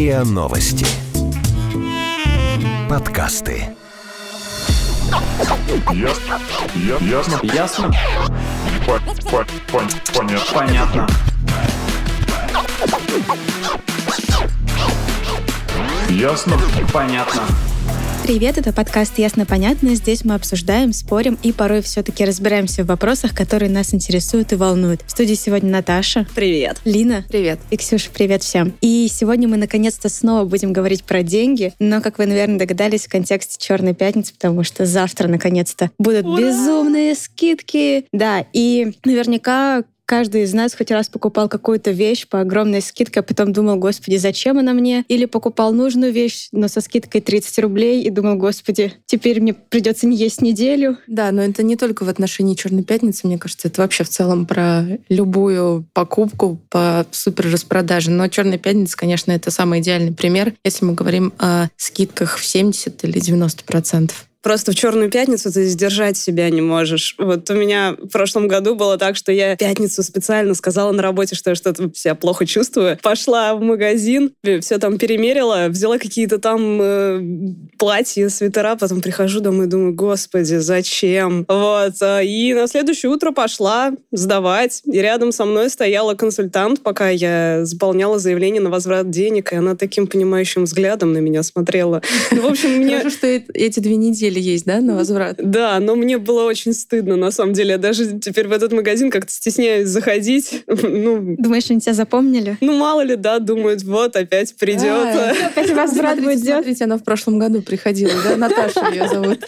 РИА Новости. Подкасты. Ясно. Ясно. Ясно? По- по- пон- Понятно. Понятно. Ясно. Понятно. Привет, это подкаст «Ясно-понятно». Здесь мы обсуждаем, спорим и порой все-таки разбираемся в вопросах, которые нас интересуют и волнуют. В студии сегодня Наташа. Привет. Лина. Привет. И Ксюша, привет всем. И сегодня мы наконец-то снова будем говорить про деньги, но, как вы, наверное, догадались, в контексте Черной пятницы, потому что завтра наконец-то будут Ура! безумные скидки. Да, и наверняка каждый из нас хоть раз покупал какую-то вещь по огромной скидке, а потом думал, господи, зачем она мне? Или покупал нужную вещь, но со скидкой 30 рублей и думал, господи, теперь мне придется не есть неделю. Да, но это не только в отношении Черной пятницы, мне кажется, это вообще в целом про любую покупку по супер распродаже. Но Черная пятница, конечно, это самый идеальный пример, если мы говорим о скидках в 70 или 90 процентов. Просто в Черную пятницу ты сдержать себя не можешь. Вот у меня в прошлом году было так, что я пятницу специально сказала на работе, что я что-то себя плохо чувствую. Пошла в магазин, все там перемерила, взяла какие-то там э, платья, свитера, потом прихожу домой и думаю, господи, зачем? Вот. а, И на следующее утро пошла сдавать. И рядом со мной стояла консультант, пока я заполняла заявление на возврат денег, и она таким понимающим взглядом на меня смотрела. Ну, в общем, мне... Хорошо, что э- эти две недели есть, да, на возврат? Да, но мне было очень стыдно, на самом деле. Я даже теперь в этот магазин как-то стесняюсь заходить. Ну, Думаешь, они тебя запомнили? ну мало ли, да, думают, вот, опять придет. А, Опять возврат будет. смотрите, она в прошлом году приходила, да? Наташа ее зовут.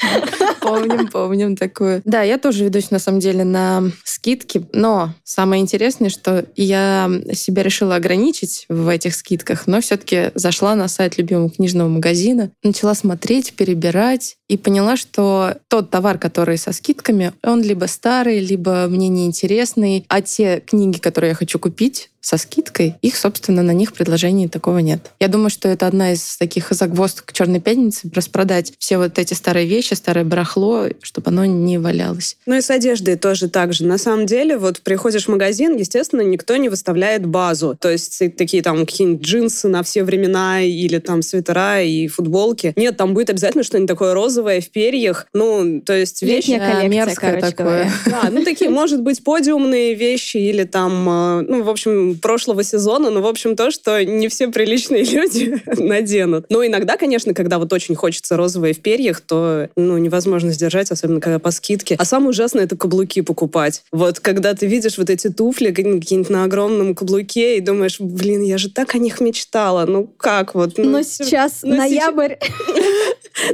Помним, помним такую. Да, я тоже ведусь, на самом деле, на скидки, но самое интересное, что я себя решила ограничить в этих скидках, но все-таки зашла на сайт любимого книжного магазина, начала смотреть, перебирать и поняла, что тот товар, который со скидками, он либо старый, либо мне неинтересный, а те книги, которые я хочу купить, со скидкой, их, собственно, на них предложений такого нет. Я думаю, что это одна из таких загвоздок Черной пятницы, распродать все вот эти старые вещи, старое барахло, чтобы оно не валялось. Ну и с одеждой тоже так же. На самом деле, вот приходишь в магазин, естественно, никто не выставляет базу. То есть такие там какие-нибудь джинсы на все времена или там свитера и футболки. Нет, там будет обязательно что-нибудь такое розовое в перьях. Ну, то есть вещи... Летняя коллекция, мерзкое короче такое. говоря. Да, ну такие, может быть, подиумные вещи или там, э, ну, в общем, прошлого сезона, но, в общем, то, что не все приличные люди наденут. Но иногда, конечно, когда вот очень хочется розовые в перьях, то, ну, невозможно сдержать, особенно когда по скидке. А самое ужасное — это каблуки покупать. Вот когда ты видишь вот эти туфли какие-нибудь на огромном каблуке и думаешь, блин, я же так о них мечтала. Ну, как вот? Ну, Но сейчас ну, ноябрь,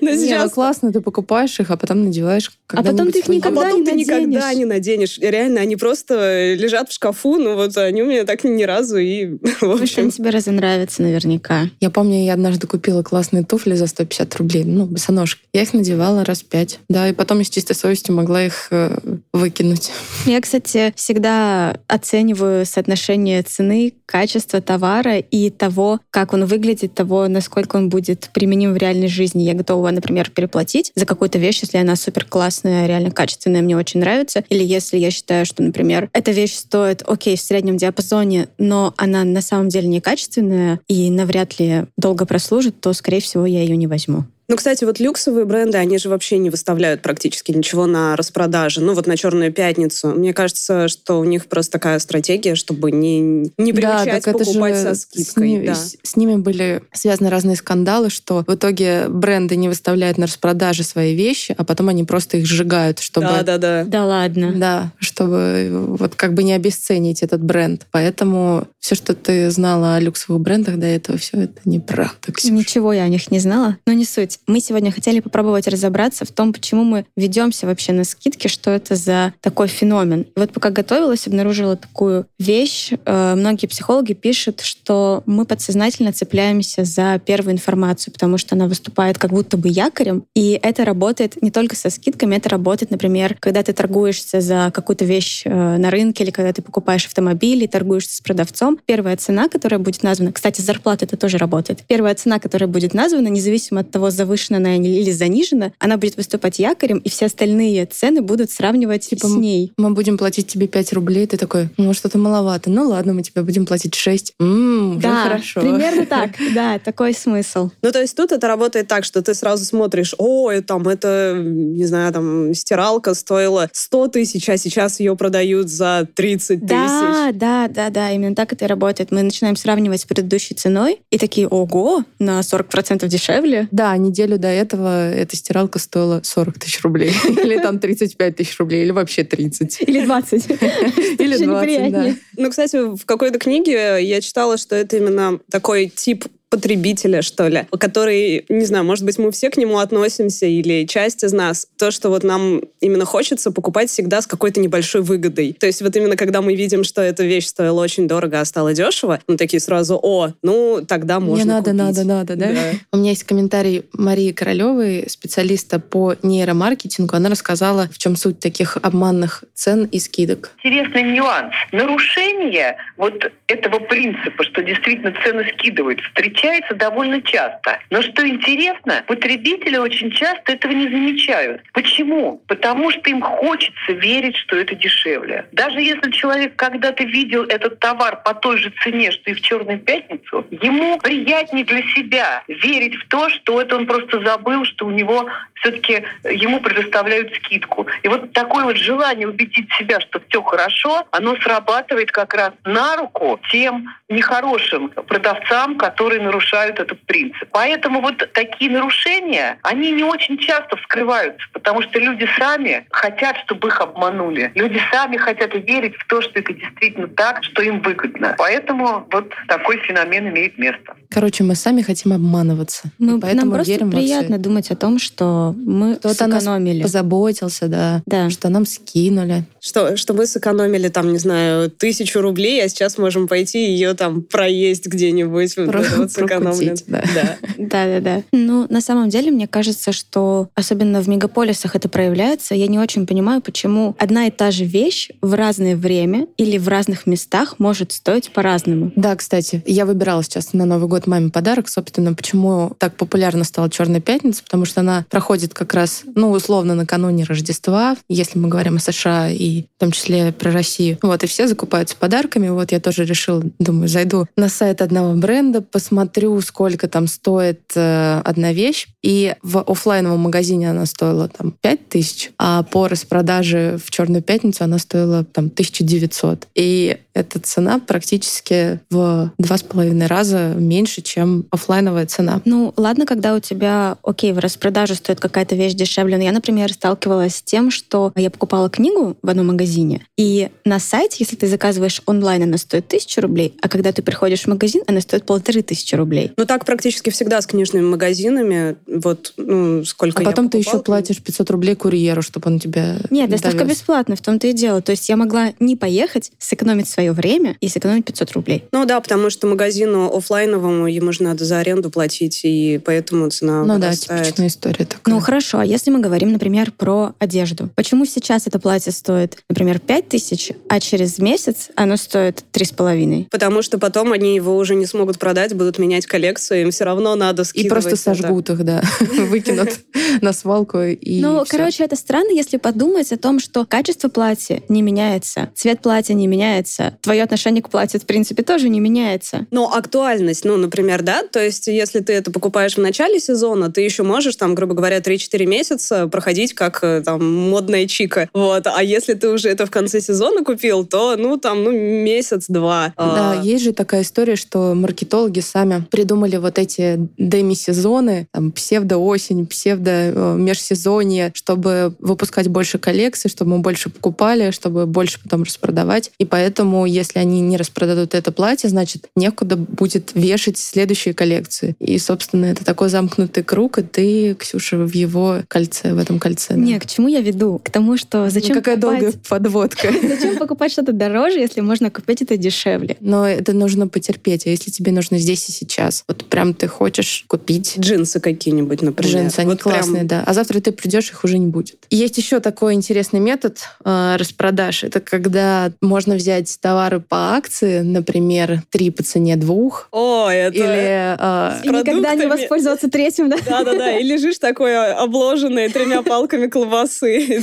Ну, Не, ну сейчас классно, ты покупаешь их, а потом надеваешь А потом ты их А никогда потом не ты никогда наденешь. не наденешь. Реально, они просто лежат в шкафу, ну вот они у меня так ни разу и, в общем... они тебе разонравятся наверняка. Я помню, я однажды купила классные туфли за 150 рублей, ну, босоножки. Я их надевала раз пять. Да, и потом я с чистой совестью могла их э, выкинуть. Я, кстати, всегда оцениваю соотношение цены, качества товара и того, как он выглядит, того, насколько он будет применим в реальной жизни. Я готова, например, переплатить за какую-то вещь, если она супер классная, реально качественная, мне очень нравится. Или если я считаю, что, например, эта вещь стоит, окей, в среднем диапазоне, но она на самом деле некачественная и навряд ли долго прослужит, то, скорее всего, я ее не возьму. Ну, кстати, вот люксовые бренды, они же вообще не выставляют практически ничего на распродаже. Ну, вот на Черную пятницу. Мне кажется, что у них просто такая стратегия, чтобы не, не приучать так это покупать же со с, скидкой. ни- да. с- с ними были связаны разные скандалы, что в итоге бренды не выставляют на распродаже свои вещи, а потом они просто их сжигают, чтобы... Да, да, да. Да ладно. Да, чтобы вот как бы не обесценить этот бренд. Поэтому все, что ты знала о люксовых брендах до этого, все это неправда. Ксюша. Ничего я о них не знала, но не суть. Мы сегодня хотели попробовать разобраться в том, почему мы ведемся вообще на скидки, что это за такой феномен. И вот пока готовилась, обнаружила такую вещь. Э, Многие психологи пишут, что мы подсознательно цепляемся за первую информацию, потому что она выступает как будто бы якорем. И это работает не только со скидками, это работает, например, когда ты торгуешься за какую-то вещь э, на рынке или когда ты покупаешь автомобиль и торгуешься с продавцом. Первая цена, которая будет названа, кстати, зарплата это тоже работает. Первая цена, которая будет названа, независимо от того, завышена она или занижена, она будет выступать якорем, и все остальные цены будут сравнивать Типа с ней. Мы будем платить тебе 5 рублей, ты такой, ну что-то маловато. Ну ладно, мы тебе будем платить 6. М, уже Да, хорошо. примерно так. Да, такой смысл. Ну, то есть тут это работает так, что ты сразу смотришь, ой, там это, не знаю, там стиралка стоила 100 тысяч, а сейчас ее продают за 30 тысяч. Да, да, да, да, именно так это и работает. Мы начинаем сравнивать с предыдущей ценой и такие, ого, на 40% дешевле. Да, неделю до этого эта стиралка стоила 40 тысяч рублей. Или там 35 тысяч рублей, или вообще 30. Или 20. Или Еще 20, да. Ну, кстати, в какой-то книге я читала, что это именно такой тип потребителя, что ли, который, не знаю, может быть, мы все к нему относимся или часть из нас. То, что вот нам именно хочется покупать всегда с какой-то небольшой выгодой. То есть вот именно когда мы видим, что эта вещь стоила очень дорого, а стала дешево, мы такие сразу, о, ну, тогда можно Мне надо, купить». надо, надо, да? Да. У меня есть комментарий Марии Королевой, специалиста по нейромаркетингу. Она рассказала, в чем суть таких обманных цен и скидок. интересный нюанс. Нарушение вот этого принципа, что действительно цены скидывают, встречается довольно часто. Но что интересно, потребители очень часто этого не замечают. Почему? Потому что им хочется верить, что это дешевле. Даже если человек когда-то видел этот товар по той же цене, что и в «Черную пятницу», ему приятнее для себя верить в то, что это он просто забыл, что у него все-таки ему предоставляют скидку. И вот такое вот желание убедить себя, что все хорошо, оно срабатывает как раз на руку тем нехорошим продавцам, которые нарушают этот принцип. Поэтому вот такие нарушения, они не очень часто вскрываются, потому что люди сами хотят, чтобы их обманули. Люди сами хотят верить в то, что это действительно так, что им выгодно. Поэтому вот такой феномен имеет место. Короче, мы сами хотим обманываться. Мы, и поэтому нам просто верим во приятно это. думать о том, что мы Кто-то о нас сэкономили. позаботился, да, Да. что нам скинули. Что, что мы сэкономили там, не знаю, тысячу рублей, а сейчас можем пойти ее там проесть где-нибудь. Про- вот сэкономлен. да. Да. Да-да-да. Ну, на самом деле, мне кажется, что особенно в мегаполисах это проявляется. Я не очень понимаю, почему одна и та же вещь в разное время или в разных местах может стоить по-разному. Да, кстати, я выбирала сейчас на Новый год маме подарок. Собственно, почему так популярна стала Черная пятница? Потому что она проходит как раз, ну, условно, накануне Рождества, если мы говорим о США и в том числе про Россию. Вот, и все закупаются подарками. Вот я тоже решила, думаю, зайду на сайт одного бренда, посмотрю, сколько там стоит э, одна вещь. И в оффлайновом магазине она стоила там 5 тысяч, а по распродаже в Черную пятницу она стоила там 1900. И эта цена практически в два с половиной раза меньше, чем оффлайновая цена. Ну, ладно, когда у тебя, окей, в распродаже стоит какая-то вещь дешевле, но я, например, сталкивалась с тем, что я покупала книгу в одном магазине, и на сайте, если ты заказываешь онлайн, она стоит тысячу рублей, а когда ты приходишь в магазин, она стоит полторы тысячи рублей. Ну, так практически всегда с книжными магазинами. Вот, ну, сколько А я потом ты еще покупала платишь 500 рублей курьеру, чтобы он тебя Нет, доставка довез. бесплатная, в том-то и дело. То есть я могла не поехать, сэкономить свое время и сэкономить 500 рублей. Ну да, потому что магазину оффлайновому ему же надо за аренду платить, и поэтому цена Ну да, типичная история такая. Ну хорошо, а если мы говорим, например, про одежду? Почему сейчас это платье стоит, например, 5 тысяч, а через месяц оно стоит три с половиной? Потому что потом они его уже не смогут продать, будут менять коллекцию, им все равно надо и скидывать. просто это. сожгут их, да, выкинут на свалку и Ну, всё. короче, это странно, если подумать о том, что качество платья не меняется, цвет платья не меняется, твое отношение к платью, в принципе, тоже не меняется. Но актуальность, ну, например, да, то есть если ты это покупаешь в начале сезона, ты еще можешь, там, грубо говоря, 3-4 месяца проходить как э, там модная чика. Вот. А если ты уже это в конце сезона купил, то, ну, там, ну, месяц-два. Да, А, есть же такая история, что маркетологи сами придумали вот эти деми-сезоны, там, псевдо-осень, псевдо-межсезонье, чтобы выпускать больше коллекций, чтобы мы больше покупали, чтобы больше потом распродавать. И поэтому, если они не распродадут это платье, значит, некуда будет вешать следующие коллекции. И, собственно, это такой замкнутый круг, и ты, Ксюша, в его кольце, в этом кольце. да. Не, к чему я веду? К тому, что Ну, зачем какая покупать- долгая подводка. Зачем покупать что-то дороже, если можно купить это дешевле? Но это нужно потерпеть. А если тебе нужно здесь и сейчас, вот прям ты хочешь купить Джинсы какие-нибудь, например. джинсы, они Вот прям- классные, да. А завтра ты придешь, их уже не будет. И Есть еще такой интересный метод э, распродаж. Это когда можно взять товары по акции, например, три по цене двух. О, это... Или... а, И никогда не воспользоваться третьим, да? Да-да-да, и лежишь такой обложенный тремя палками колбасы.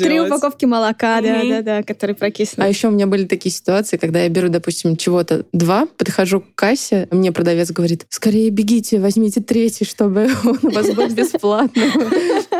Три упаковки молока, да, Мгм. да, да, которые прокислены. А еще у меня были такие ситуации, когда я беру, допустим, чего-то два, подхожу к кассе, мне продавец говорит, скорее бегите, возьмите третий, чтобы он у вас был бесплатно.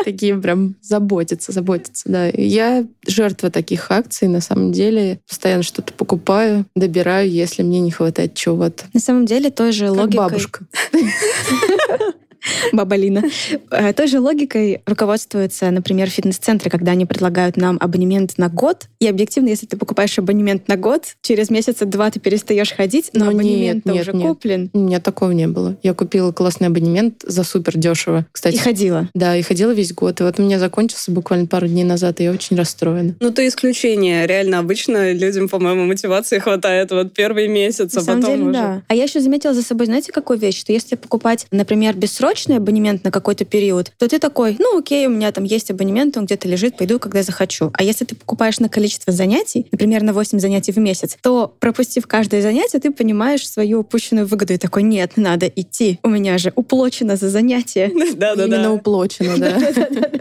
Такие прям заботятся, заботятся, да. Я жертва таких акций, на самом деле. Постоянно что-то покупаю, добираю, если мне не хватает чего-то. На самом деле той же логикой... бабушка. Баба Лина. Э, Той же логикой руководствуются, например, фитнес-центры, когда они предлагают нам абонемент на год. И объективно, если ты покупаешь абонемент на год, через месяца два ты перестаешь ходить, но Ну, нет, абонемент нет, уже нет. куплен. У меня такого не было. Я купила классный абонемент за супер дешево. Кстати, И ходила. да, и ходила весь год. И вот у меня закончился буквально пару дней назад, и я очень расстроена. Ну, то исключение. Реально, обычно людям, по-моему, мотивации хватает вот первый месяц, На а самом потом деле, уже... да. А я еще заметила за собой, знаете, какую вещь? Что если покупать, например, бессрочный абонемент на какой-то период, то ты такой, ну окей, у меня там есть абонемент, он где-то лежит, пойду, когда захочу. А если ты покупаешь на количество занятий, например, на 8 занятий в месяц, то, пропустив каждое занятие, ты понимаешь свою упущенную выгоду и такой, нет, надо идти. У меня же уплочено за занятие. Именно Да-да-да. уплочено, да.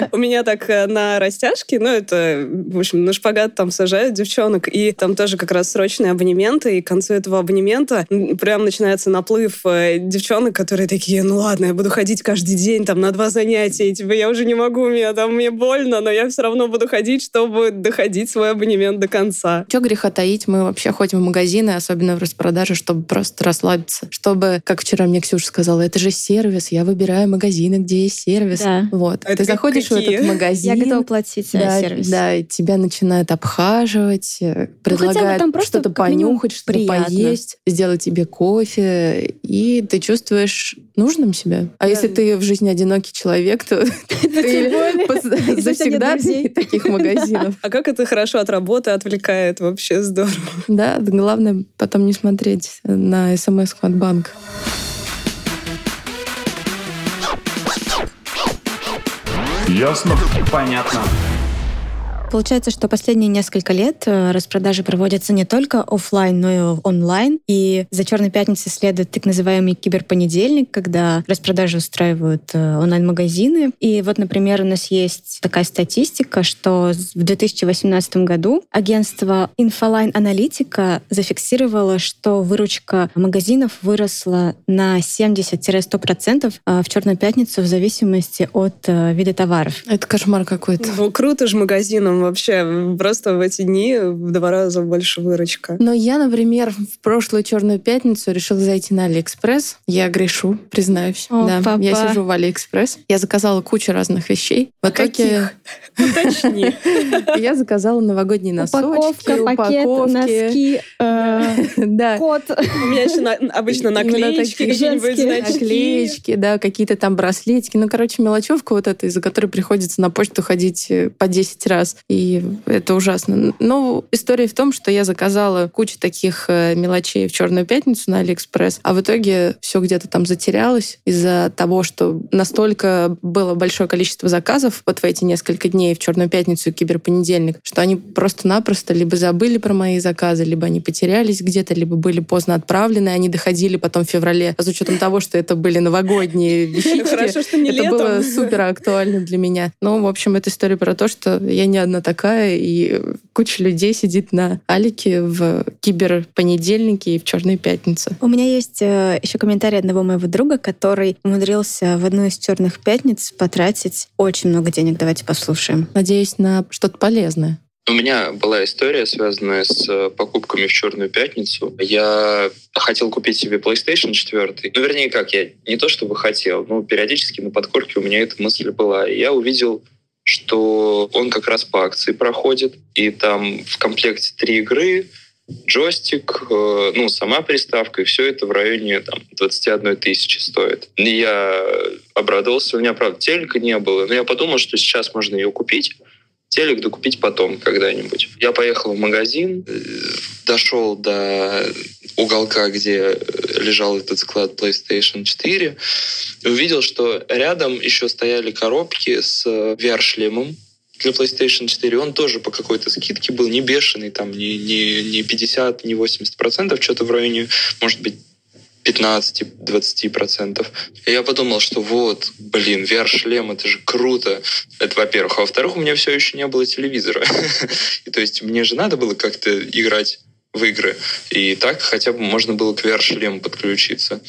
У меня так э, на растяжке, ну, это, в общем, на шпагат там сажают девчонок, и там тоже как раз срочные абонементы, и к концу этого абонемента прям начинается наплыв э, девчонок, которые такие, ну ладно, я буду ходить каждый день там на два занятия, и типа я уже не могу, мне там мне больно, но я все равно буду ходить, чтобы доходить свой абонемент до конца. Че греха таить, мы вообще ходим в магазины, особенно в распродаже, чтобы просто расслабиться. Чтобы, как вчера мне Ксюша сказала, это же сервис, я выбираю магазины, где есть сервис. Да. Вот. А это Ты заходишь в какие? этот магазин. Я готова платить за да, сервис. да, и тебя начинают обхаживать, э, Ну, предлагают просто что-то понюхать, что-то приятно. поесть, сделать тебе кофе, и ты чувствуешь нужным себя. А если ты в жизни одинокий человек, то ты завсегда таких магазинов. А как это хорошо от работы отвлекает, вообще здорово. Да, главное потом не смотреть на смс от банка. Ясно? Понятно. Получается, что последние несколько лет э, распродажи проводятся не только оффлайн, но и онлайн. И за Черной пятницей следует так называемый киберпонедельник, когда распродажи устраивают э, онлайн-магазины. И вот, например, у нас есть такая статистика, что в 2018 году агентство Infoline Аналитика зафиксировало, что выручка магазинов выросла на 70-100% э, в Черную пятницу в зависимости от вида товаров. Это кошмар какой-то. Ну, круто же магазинам вообще. Просто в эти дни в два раза больше выручка. Но я, например, в прошлую черную пятницу решила зайти на Алиэкспресс. Я грешу, признаюсь. О, да, папа. я сижу в Алиэкспресс. Я заказала кучу разных вещей. В итоге Каких? Уточни. я заказала новогодние носочки, упаковки. носки, э, Да. кот. У меня еще обычно наклеечки, какие-нибудь. Наклеечки, да, какие-то там браслетики. Ну, короче, мелочевка вот эта, из-за которой приходится на почту ходить э, по 10 раз. И это ужасно. Но история в том, что я заказала кучу таких э, мелочей в Черную пятницу на Алиэкспресс, а в итоге все где-то там затерялось из-за того, что настолько было большое количество заказов вот в эти несколько дней в Черную пятницу и киберпонедельник, что они просто-напросто либо забыли про мои заказы, либо они потерялись где-то, либо были поздно отправлены, они доходили потом в феврале, с учетом того, что это были новогодние вещички. Хорошо, что не Это летом. было супер актуально для меня. Ну, в общем, это история про то, что я не одна такая, и куча людей сидит на Алике в киберпонедельнике и в Черной пятнице. У меня есть э, еще комментарий одного моего друга, который умудрился в одну из черных пятниц потратить очень много денег. Давайте послушаем. Надеюсь на что-то полезное. У меня была история, связанная с э, покупками в Черную пятницу. Я хотел купить себе PlayStation 4. Ну, вернее, как, я не то чтобы хотел, но периодически на подкорке у меня эта мысль была. И я увидел, что он как раз по акции проходит, и там в комплекте три игры, джойстик, э, ну, сама приставка, и все это в районе там, 21 тысячи стоит. И я обрадовался, у меня, правда, телека не было, но я подумал, что сейчас можно ее купить, телек докупить потом когда-нибудь. Я поехал в магазин, э, дошел до уголка, где лежал этот склад PlayStation 4, и увидел, что рядом еще стояли коробки с э, VR-шлемом для PlayStation 4. Он тоже по какой-то скидке был не бешеный, там не, не, не 50, не 80 процентов, что-то в районе, может быть, 15-20%. И я подумал, что вот, блин, VR-шлем, это же круто. Это во-первых. А во-вторых, у меня все еще не было телевизора. И то есть мне же надо было как-то играть в игры. И так хотя бы можно было к VR-шлему подключиться.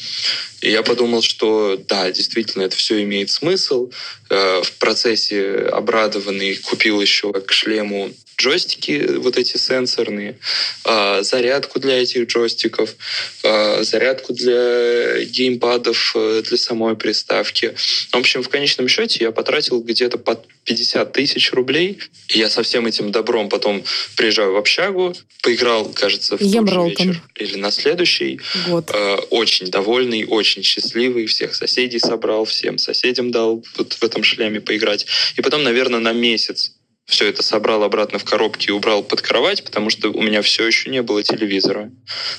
И я подумал, что да, действительно, это все имеет смысл. Э, в процессе обрадованный купил еще к шлему джойстики вот эти сенсорные, э, зарядку для этих джойстиков, э, зарядку для геймпадов для самой приставки. В общем, в конечном счете я потратил где-то под 50 тысяч рублей. И я со всем этим добром потом приезжаю в общагу, поиграл, кажется, в Ем тот же Ролтон. вечер или на следующий. Вот. Э, очень довольный, очень счастливый, всех соседей собрал, всем соседям дал вот в этом шлеме поиграть. И потом, наверное, на месяц все это собрал обратно в коробки и убрал под кровать, потому что у меня все еще не было телевизора.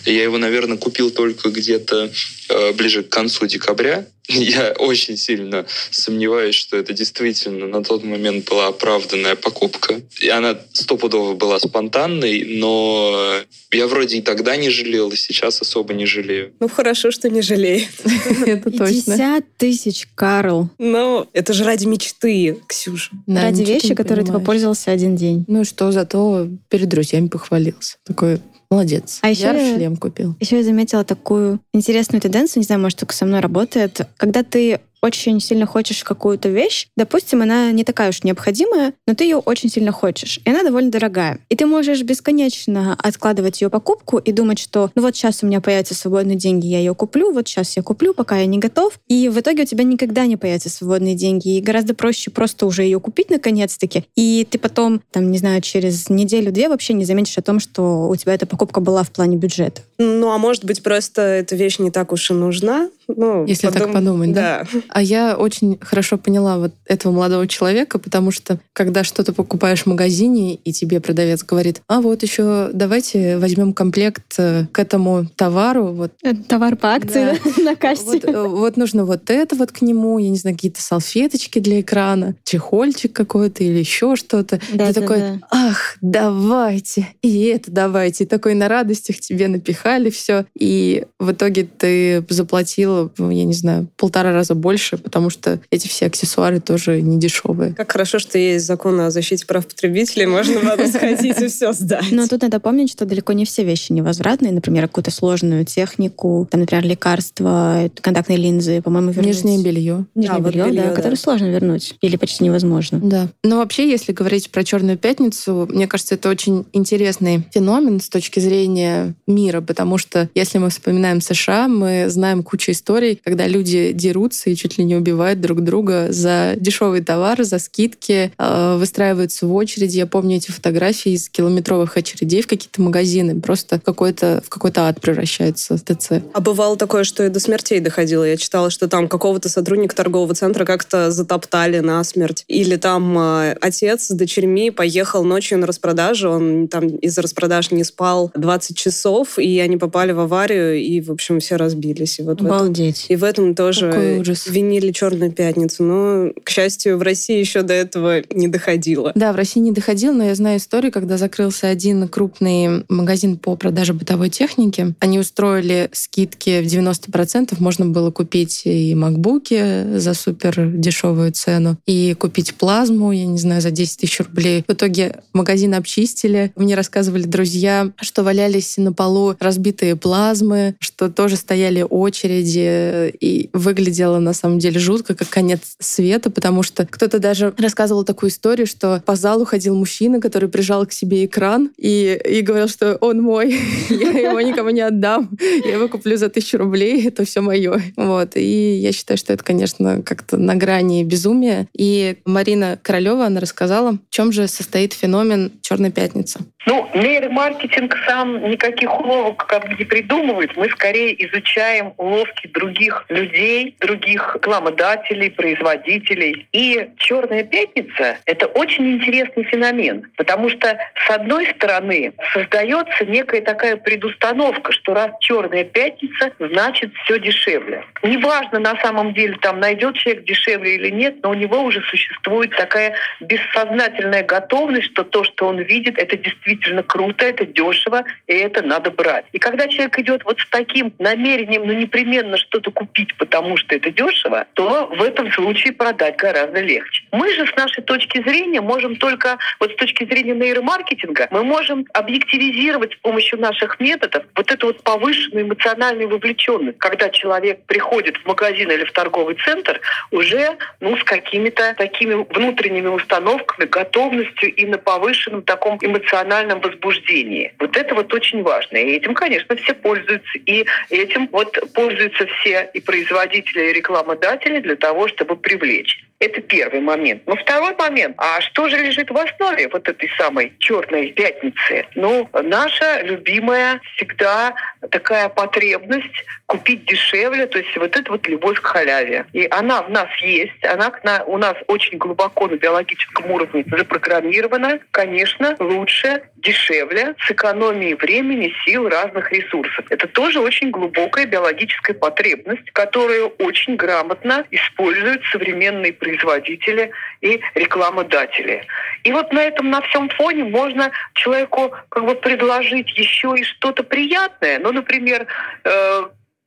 Я его, наверное, купил только где-то э, ближе к концу декабря. Я очень сильно сомневаюсь, что это действительно на тот момент была оправданная покупка. И она стопудово была спонтанной, но я вроде и тогда не жалел, и сейчас особо не жалею. Ну, хорошо, что не жалеет. Это точно. 50 тысяч, Карл. Ну, это же ради мечты, Ксюша. Ради вещи, которой ты попользовался один день. Ну и что, зато перед друзьями похвалился. Такой, молодец. А еще я шлем купил. Еще я заметила такую интересную тенденцию, не знаю, может, только со мной работает. Когда ты очень сильно хочешь какую-то вещь, допустим, она не такая уж необходимая, но ты ее очень сильно хочешь, и она довольно дорогая. И ты можешь бесконечно откладывать ее покупку и думать, что ну вот сейчас у меня появятся свободные деньги, я ее куплю, вот сейчас я куплю, пока я не готов. И в итоге у тебя никогда не появятся свободные деньги, и гораздо проще просто уже ее купить наконец-таки. И ты потом, там, не знаю, через неделю-две вообще не заметишь о том, что у тебя эта покупка была в плане бюджета. Ну, а может быть, просто эта вещь не так уж и нужна? Ну, Если так подумать, да? Да. А я очень хорошо поняла вот этого молодого человека, потому что когда что-то покупаешь в магазине, и тебе продавец говорит, а вот еще давайте возьмем комплект э, к этому товару, вот Это товар по акции Да. на кассе. Вот, э, вот нужно вот это вот к нему, я не знаю, какие-то салфеточки для экрана, чехольчик какой-то или еще что-то. Да, ты да, такой, да. ах, давайте, и это давайте. И такой на радостях тебе напихали все. И в итоге ты заплатила, ну, я не знаю, полтора раза больше, потому что эти все аксессуары тоже не дешевые. Как хорошо, что есть закон о защите прав потребителей, можно потом сходить и все сдать. Но тут надо помнить, что далеко не все вещи невозвратные. Например, какую-то сложную технику, там, например, лекарства, контактные линзы, по-моему, вернуть. Нижнее белье. Нижнее А, вот белье, белье, да, да. которое сложно вернуть. Или почти невозможно. Да. Но вообще, если говорить про Черную пятницу, мне кажется, это очень интересный феномен с точки зрения мира, потому что если мы вспоминаем США, мы знаем кучу историй, когда люди дерутся и чуть ли не убивают друг друга за дешевый товар, за скидки, э, выстраиваются в очереди. Я помню эти фотографии из километровых очередей в какие-то магазины. Просто в какой-то в какой-то ад превращается ТЦ. А бывало такое, что и до смертей доходило. Я читала, что там какого-то сотрудника торгового центра как-то затоптали насмерть. Или там э, отец с дочерьми поехал ночью на распродажу, он там из-за распродаж не спал 20 часов, и они попали в аварию, и, в общем, все разбились. И вот в этом, Обалдеть. и в этом тоже винили Черную пятницу. Но, к счастью, в России еще до этого не доходило. Да, в России не доходил, но я знаю историю, когда закрылся один крупный магазин по продаже бытовой техники. Они устроили скидки в 90%. Можно было купить и макбуки за супер дешевую цену, и купить плазму, я не знаю, за 10 тысяч рублей. В итоге магазин обчистили. Мне рассказывали друзья, что валялись на полу разбитые плазмы, что тоже стояли очереди, и выглядело на самом деле жутко, как конец света, потому что кто-то даже рассказывал такую историю, что по залу ходил мужчина, который прижал к себе экран и, и говорил, что он мой, я его никому не отдам, я его куплю за тысячу рублей, это все мое. Вот. И я считаю, что это, конечно, как-то на грани безумия. И Марина Королева, она рассказала, в чем же состоит феномен Черной пятницы. Ну, нейромаркетинг сам никаких уловок как бы не придумывает. Мы скорее изучаем уловки других людей, других рекламодателей, производителей. И «Черная пятница» — это очень интересный феномен, потому что, с одной стороны, создается некая такая предустановка, что раз «Черная пятница», значит все дешевле. Неважно, на самом деле, там найдет человек дешевле или нет, но у него уже существует такая бессознательная готовность, что то, что он видит, это действительно круто, это дешево, и это надо брать. И когда человек идет вот с таким намерением, ну, непременно что-то купить, потому что это дешево, то в этом случае продать гораздо легче. Мы же с нашей точки зрения можем только, вот с точки зрения нейромаркетинга, мы можем объективизировать с помощью наших методов вот эту вот повышенную эмоциональную вовлеченность, когда человек приходит в магазин или в торговый центр уже ну, с какими-то такими внутренними установками, готовностью и на повышенном таком эмоциональном возбуждении. Вот это вот очень важно. И этим, конечно, все пользуются. И этим вот пользуются все и производители, и рекламодатели для того, чтобы привлечь. Это первый момент. Но второй момент. А что же лежит в основе вот этой самой черной пятницы? Ну, наша любимая всегда такая потребность купить дешевле, то есть вот это вот любовь к халяве. И она в нас есть, она у нас очень глубоко на биологическом уровне запрограммирована. Конечно, лучше, дешевле, с экономией времени, сил, разных ресурсов. Это тоже очень глубокая биологическая потребность, которую очень грамотно используют современные производители производители и рекламодатели. И вот на этом, на всем фоне можно человеку как бы предложить еще и что-то приятное. Ну, например, э,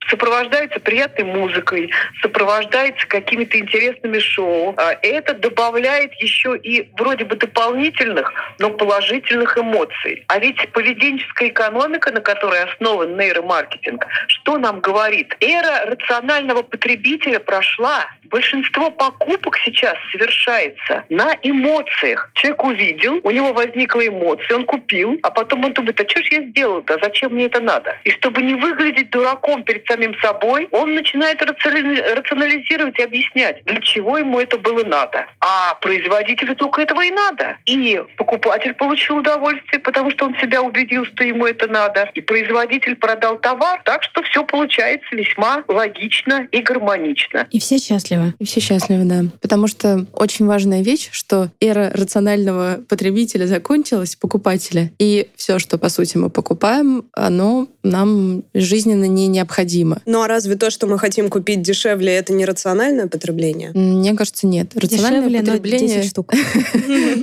сопровождается приятной музыкой, сопровождается какими-то интересными шоу. А это добавляет еще и вроде бы дополнительных, но положительных эмоций. А ведь поведенческая экономика, на которой основан нейромаркетинг, что нам говорит? Эра рационального потребителя прошла. Большинство покупок сейчас совершается на эмоциях. Человек увидел, у него возникла эмоция, он купил, а потом он думает, а что же я сделал-то, зачем мне это надо? И чтобы не выглядеть дураком перед самим собой, он начинает рационализировать и объяснять, для чего ему это было надо. А производителю только этого и надо. И покупатель получил удовольствие, потому что он себя убедил, что ему это надо. И производитель продал товар, так что все получается весьма логично и гармонично. И все счастливы. И все счастливы, да. Потому что очень важная вещь, что эра рационального потребителя закончилась, покупателя. И все, что, по сути, мы покупаем, оно нам жизненно не необходимо необходимо. Ну а разве то, что мы хотим купить дешевле, это не рациональное потребление? Мне кажется, нет. Рациональное дешевле, потребление... 10 штук.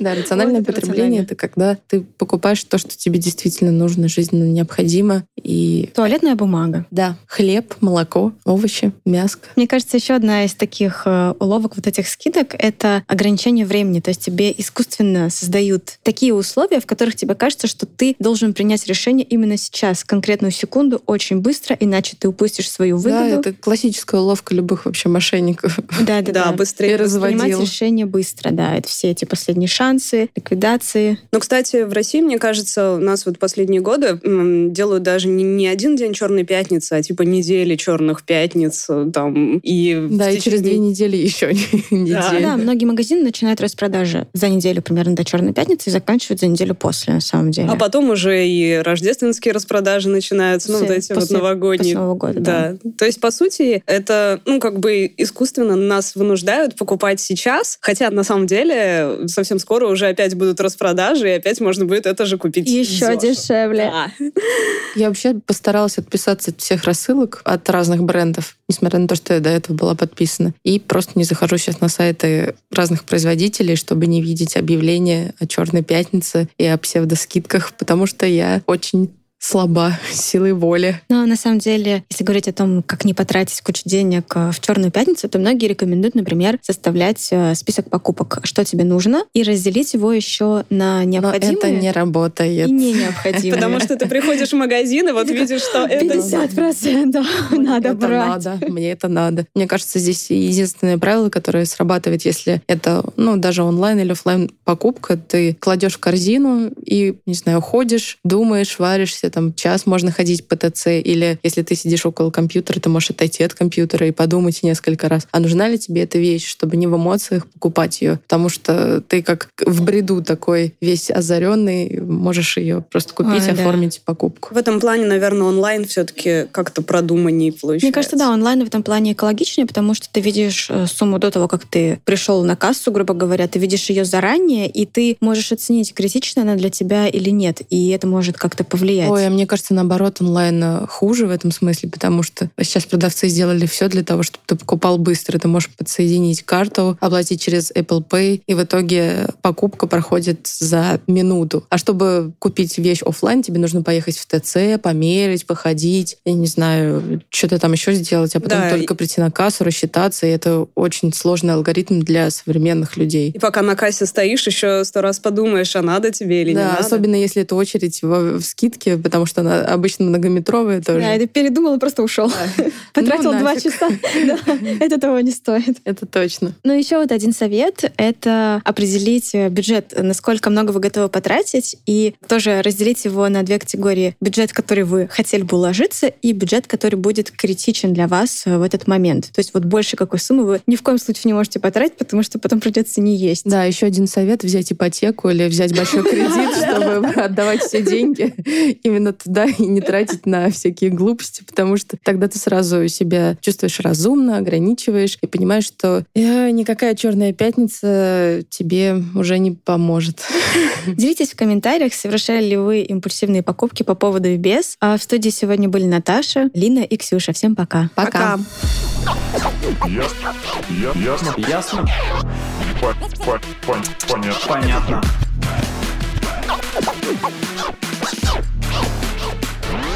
Да, рациональное потребление — это когда ты покупаешь то, что тебе действительно нужно, жизненно необходимо. И... Туалетная бумага. Да. Хлеб, молоко, овощи, мяско. Мне кажется, еще одна из таких э, уловок вот этих скидок — это ограничение времени. То есть тебе искусственно создают такие условия, в которых тебе кажется, что ты должен принять решение именно сейчас, конкретную секунду, очень быстро, иначе ты упустишь упустишь свою выгоду. Да, это классическая уловка любых вообще мошенников. Да, да, да. быстрее разводил. Принимать решение быстро, да. Это все эти последние шансы, ликвидации. Ну, кстати, в России, мне кажется, у нас вот последние годы делают даже не, не один день Черной пятницы, а типа недели черных пятниц там и да и через две недели еще недели. Да. да, многие магазины начинают распродажи за неделю примерно до Черной пятницы и заканчивают за неделю после, на самом деле. А потом уже и рождественские распродажи начинаются, ну вот эти вот новогодние. Нового года, да. Да. То есть, по сути, это, ну, как бы искусственно нас вынуждают покупать сейчас, хотя на самом деле совсем скоро уже опять будут распродажи, и опять можно будет это же купить Еще дешевле. Да. Я вообще постаралась отписаться от всех рассылок от разных брендов, несмотря на то, что я до этого была подписана. И просто не захожу сейчас на сайты разных производителей, чтобы не видеть объявления о Черной пятнице и о псевдоскидках, потому что я очень слаба силой воли. Но на самом деле, если говорить о том, как не потратить кучу денег э, в черную пятницу, то многие рекомендуют, например, составлять э, список покупок, что тебе нужно, и разделить его еще на необходимые. Но это не работает. И не необходимые. Потому что ты приходишь в магазин и вот видишь, что это... 50% надо брать. надо, мне это надо. Мне кажется, здесь единственное правило, которое срабатывает, если это, ну, даже онлайн или офлайн покупка, ты кладешь в корзину и, не знаю, ходишь, думаешь, варишься, там час можно ходить по ТЦ, или если ты сидишь около компьютера, ты можешь отойти от компьютера и подумать несколько раз, а нужна ли тебе эта вещь, чтобы не в эмоциях покупать ее, потому что ты как в бреду такой весь озаренный, можешь ее просто купить, Ой, да. оформить покупку. В этом плане, наверное, онлайн все-таки как-то продуманнее получается. Мне кажется, да, онлайн в этом плане экологичнее, потому что ты видишь э, сумму до того, как ты пришел на кассу, грубо говоря, ты видишь ее заранее, и ты можешь оценить, критична она для тебя или нет, и это может как-то повлиять. Ой, а мне кажется, наоборот, онлайн э, хуже в этом смысле, потому что сейчас продавцы сделали все для того, чтобы ты покупал быстро. Ты можешь подсоединить карту, оплатить через Apple Pay, и в итоге покупка проходит за минуту. А чтобы купить вещь оффлайн, тебе нужно поехать в ТЦ, померить, походить, я не знаю, что-то там еще сделать, а потом Да, только прийти на кассу, рассчитаться, и это очень сложный алгоритм для современных людей. И пока на кассе стоишь, еще сто раз подумаешь, а надо тебе или да, не надо. особенно если это очередь в, в скидке, потому что она обычно многометровая тоже. Да, ты передумал и просто ушел. Потратил Ну, два часа. Да, Это того не стоит. Это точно. Ну, еще вот один совет — это определить э, бюджет, насколько много вы готовы потратить, и тоже разделить его на две категории. Бюджет, который вы хотели бы уложиться, и бюджет, который будет критичен для вас э, в этот момент. То есть вот больше какой суммы вы ни в коем случае не можете потратить, потому что потом придется не есть. Да, еще один совет — взять ипотеку или взять большой кредит, чтобы отдавать все деньги именно туда и не тратить на всякие глупости, потому что тогда ты сразу себя чувствуешь разумно, ограничиваешь и понимаешь, что э, никакая черная пятница тебе уже не поможет. Делитесь в комментариях, совершали ли вы импульсивные покупки по поводу и без. А в студии сегодня были Наташа, Лина и Ксюша. Всем пока. Пока. Ясно. Ясно. Ясно? По- по- пон- Понятно. Понятно.